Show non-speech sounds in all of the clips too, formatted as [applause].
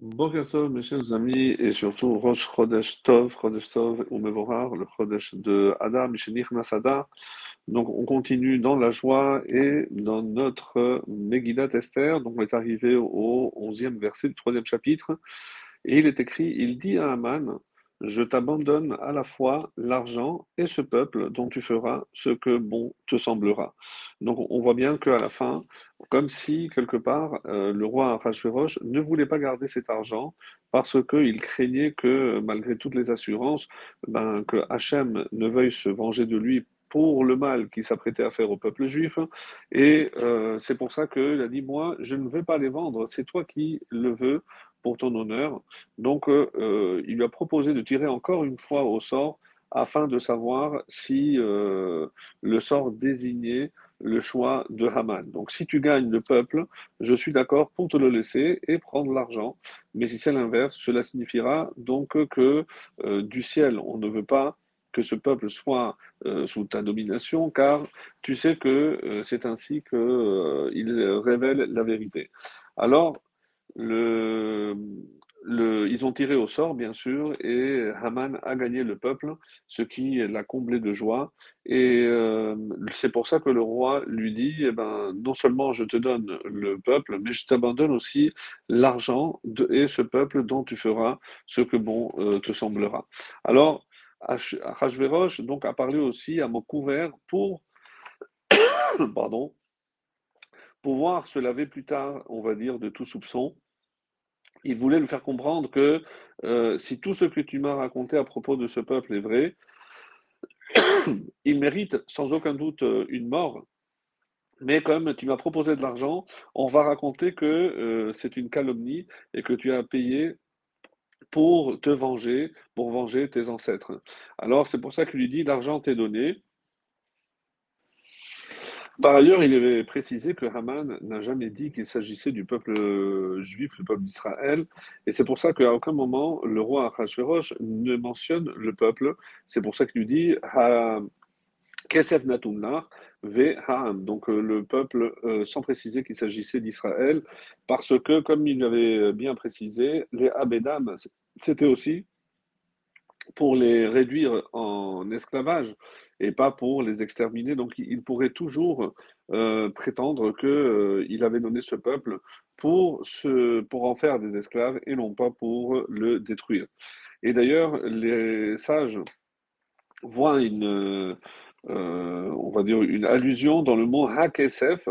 Tov, mes chers amis, et surtout Rosh Chodesh Tov, Chodesh Tov ou le Chodesh de Adam, Mishenich Nasada. Donc on continue dans la joie et dans notre Megillat Esther. Donc on est arrivé au 11e verset du troisième chapitre. Et il est écrit, il dit à Aman, je t'abandonne à la fois l'argent et ce peuple dont tu feras ce que bon te semblera. Donc on voit bien qu'à la fin, comme si quelque part euh, le roi Rajverosh ne voulait pas garder cet argent parce qu'il craignait que malgré toutes les assurances, ben, que Hachem ne veuille se venger de lui pour le mal qu'il s'apprêtait à faire au peuple juif. Et euh, c'est pour ça qu'il a dit, moi, je ne vais pas les vendre, c'est toi qui le veux pour ton honneur. Donc, euh, euh, il lui a proposé de tirer encore une fois au sort afin de savoir si euh, le sort désignait le choix de Haman. Donc, si tu gagnes le peuple, je suis d'accord pour te le laisser et prendre l'argent. Mais si c'est l'inverse, cela signifiera donc que du ciel, on ne veut pas que ce peuple soit sous ta domination, car tu sais que c'est ainsi qu'il révèle la vérité. Alors, ils ont tiré au sort, bien sûr, et Haman a gagné le peuple, ce qui l'a comblé de joie. Et euh, c'est pour ça que le roi lui dit, eh ben, non seulement je te donne le peuple, mais je t'abandonne aussi l'argent et ce peuple dont tu feras ce que bon euh, te semblera. Alors, Achashverosh donc a parlé aussi à mot couvert pour, [coughs] pardon, pouvoir se laver plus tard, on va dire, de tout soupçon il voulait lui faire comprendre que euh, si tout ce que tu m'as raconté à propos de ce peuple est vrai, [coughs] il mérite sans aucun doute euh, une mort. Mais comme tu m'as proposé de l'argent, on va raconter que euh, c'est une calomnie et que tu as payé pour te venger, pour venger tes ancêtres. Alors c'est pour ça qu'il lui dit l'argent t'est donné, par ailleurs, il avait précisé que Haman n'a jamais dit qu'il s'agissait du peuple euh, juif, le peuple d'Israël, et c'est pour ça qu'à aucun moment le roi Achashverosh ne mentionne le peuple. C'est pour ça qu'il lui dit Kesef Natumnar ve Ha'am, donc euh, le peuple, euh, sans préciser qu'il s'agissait d'Israël, parce que, comme il avait bien précisé, les Abedam, c'était aussi pour les réduire en esclavage et pas pour les exterminer. Donc il pourrait toujours euh, prétendre qu'il euh, avait donné ce peuple pour, se, pour en faire des esclaves et non pas pour le détruire. Et d'ailleurs, les sages voient une, euh, on va dire une allusion dans le mot HaKesef,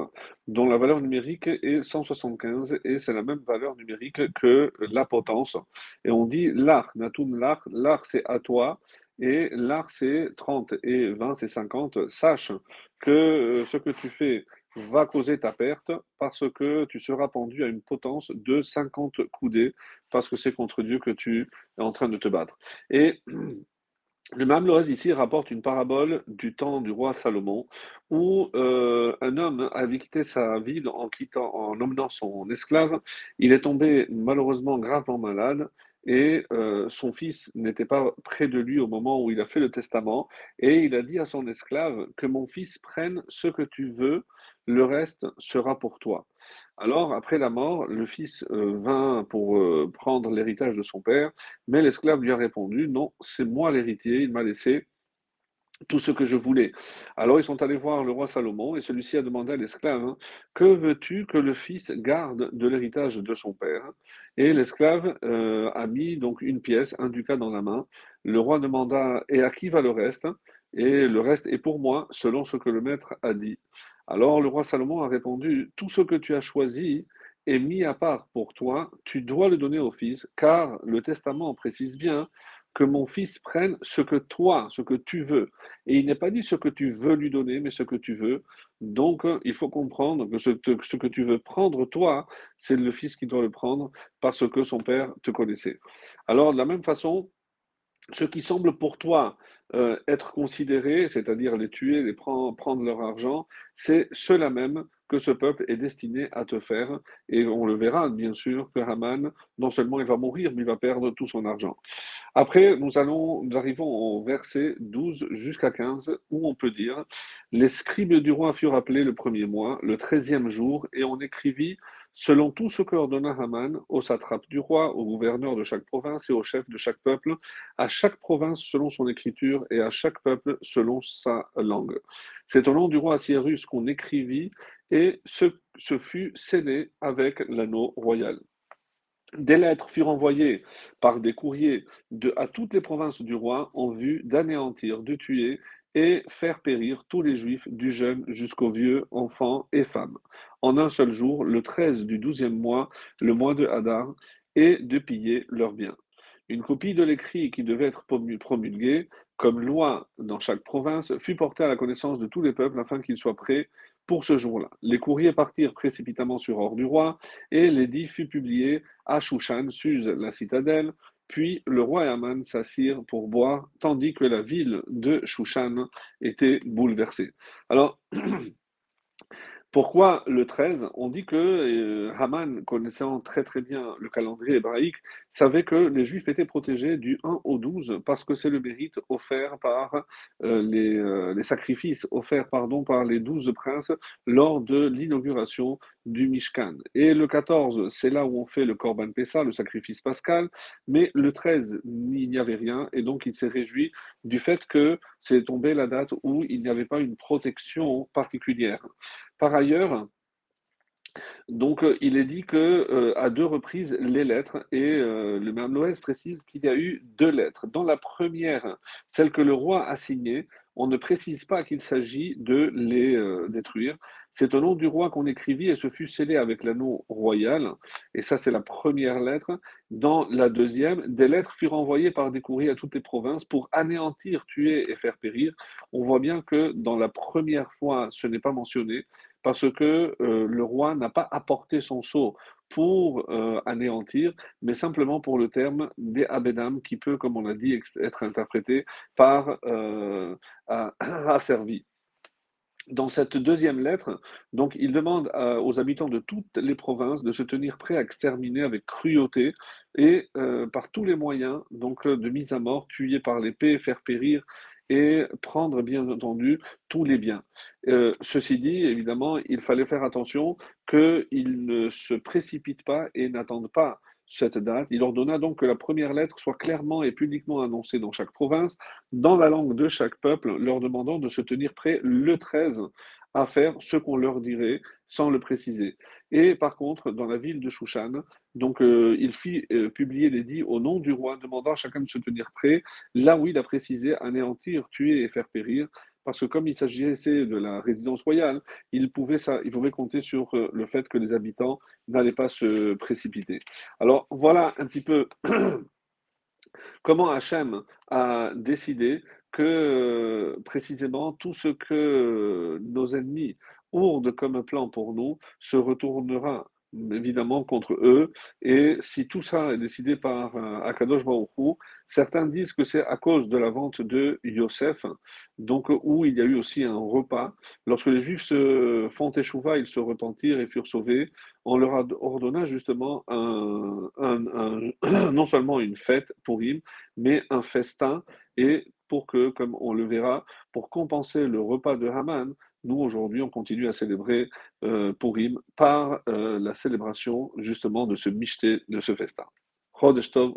dont la valeur numérique est 175, et c'est la même valeur numérique que la potence. Et on dit l'art, natum l'art, l'art c'est à toi, et l'art c'est 30, et 20 c'est 50. Sache que euh, ce que tu fais va causer ta perte parce que tu seras pendu à une potence de 50 coudées parce que c'est contre Dieu que tu es en train de te battre. Et [clears throat] le Mamlorez ici rapporte une parabole du temps du roi Salomon où euh, un homme avait quitté sa ville en quittant, en emmenant son esclave. Il est tombé malheureusement gravement malade et euh, son fils n'était pas près de lui au moment où il a fait le testament. Et il a dit à son esclave que mon fils prenne ce que tu veux, le reste sera pour toi. Alors, après la mort, le fils euh, vint pour euh, prendre l'héritage de son père, mais l'esclave lui a répondu, non, c'est moi l'héritier, il m'a laissé tout ce que je voulais. Alors ils sont allés voir le roi Salomon et celui-ci a demandé à l'esclave, hein, que veux-tu que le fils garde de l'héritage de son père? Et l'esclave euh, a mis donc une pièce, un ducat dans la main. Le roi demanda, et à qui va le reste? Et le reste est pour moi, selon ce que le maître a dit. Alors le roi Salomon a répondu, tout ce que tu as choisi est mis à part pour toi, tu dois le donner au fils, car le testament précise bien que mon fils prenne ce que toi, ce que tu veux. Et il n'est pas dit ce que tu veux lui donner, mais ce que tu veux. Donc, il faut comprendre que ce, que tu veux prendre toi, c'est le fils qui doit le prendre parce que son père te connaissait. Alors, de la même façon, ce qui semble pour toi euh, être considéré, c'est-à-dire les tuer, les prendre, prendre leur argent, c'est cela même que ce peuple est destiné à te faire. Et on le verra, bien sûr, que Haman, non seulement il va mourir, mais il va perdre tout son argent. Après, nous, allons, nous arrivons au verset 12 jusqu'à 15, où on peut dire Les scribes du roi furent appelés le premier mois, le treizième jour, et on écrivit selon tout ce que ordonna Haman aux satrapes du roi, aux gouverneurs de chaque province et aux chefs de chaque peuple, à chaque province selon son écriture et à chaque peuple selon sa langue. C'est au nom du roi Assyrus qu'on écrivit et ce, fut scellé avec l'anneau royal. Des lettres furent envoyées par des courriers à toutes les provinces du roi en vue d'anéantir, de tuer et faire périr tous les juifs, du jeune jusqu'au vieux, enfants et femmes, en un seul jour, le 13 du douzième mois, le mois de Hadar, et de piller leurs biens. Une copie de l'écrit qui devait être promulgué comme loi dans chaque province fut portée à la connaissance de tous les peuples afin qu'ils soient prêts pour ce jour-là. Les courriers partirent précipitamment sur ordre du roi et l'édit fut publié à Shushan, Suse, la citadelle, puis le roi et Aman s'assirent pour boire, tandis que la ville de Shushan était bouleversée. Alors, [clears throat] Pourquoi le 13 On dit que euh, Haman, connaissant très très bien le calendrier hébraïque, savait que les Juifs étaient protégés du 1 au 12 parce que c'est le mérite offert par euh, les, euh, les, sacrifices offerts par les douze princes lors de l'inauguration du Mishkan. Et le 14, c'est là où on fait le Korban Pessa, le sacrifice pascal, mais le 13, il n'y avait rien et donc il s'est réjoui du fait que c'est tombé la date où il n'y avait pas une protection particulière. Par ailleurs, euh, il est dit que euh, à deux reprises les lettres, et euh, le même Loès précise qu'il y a eu deux lettres. Dans la première, celle que le roi a signée, on ne précise pas qu'il s'agit de les détruire. C'est au nom du roi qu'on écrivit et ce fut scellé avec l'anneau royal. Et ça, c'est la première lettre. Dans la deuxième, des lettres furent envoyées par des courriers à toutes les provinces pour anéantir, tuer et faire périr. On voit bien que dans la première fois, ce n'est pas mentionné parce que euh, le roi n'a pas apporté son sceau pour euh, anéantir, mais simplement pour le terme des abedam qui peut, comme on l'a dit, être interprété par euh, asservi. Dans cette deuxième lettre, il demande aux habitants de toutes les provinces de se tenir prêts à exterminer avec cruauté et par tous les moyens, donc de mise à mort, tuer par l'épée, faire périr et prendre bien entendu tous les biens. Euh, ceci dit, évidemment, il fallait faire attention qu'ils ne se précipitent pas et n'attendent pas cette date. Il ordonna donc que la première lettre soit clairement et publiquement annoncée dans chaque province, dans la langue de chaque peuple, leur demandant de se tenir prêt le 13 à faire ce qu'on leur dirait sans le préciser. Et par contre, dans la ville de Shushan, donc euh, il fit euh, publier l'édit au nom du roi, demandant à chacun de se tenir prêt, là où il a précisé anéantir, tuer et faire périr, parce que comme il s'agissait de la résidence royale, il pouvait, ça, il pouvait compter sur euh, le fait que les habitants n'allaient pas se précipiter. Alors voilà un petit peu [clears throat] comment Hachem a décidé que précisément tout ce que nos ennemis ourdent comme plan pour nous se retournera évidemment contre eux. Et si tout ça est décidé par euh, Akadosh Baruch certains disent que c'est à cause de la vente de Yosef, donc où il y a eu aussi un repas. Lorsque les Juifs se font échouva, ils se repentirent et furent sauvés. On leur ordonna justement [clears throat] non seulement une fête pour Im, mais un festin. Et pour que, comme on le verra, pour compenser le repas de Haman, nous, aujourd'hui, on continue à célébrer euh, Purim par euh, la célébration justement de ce michté, de ce festin. Chodeshtov,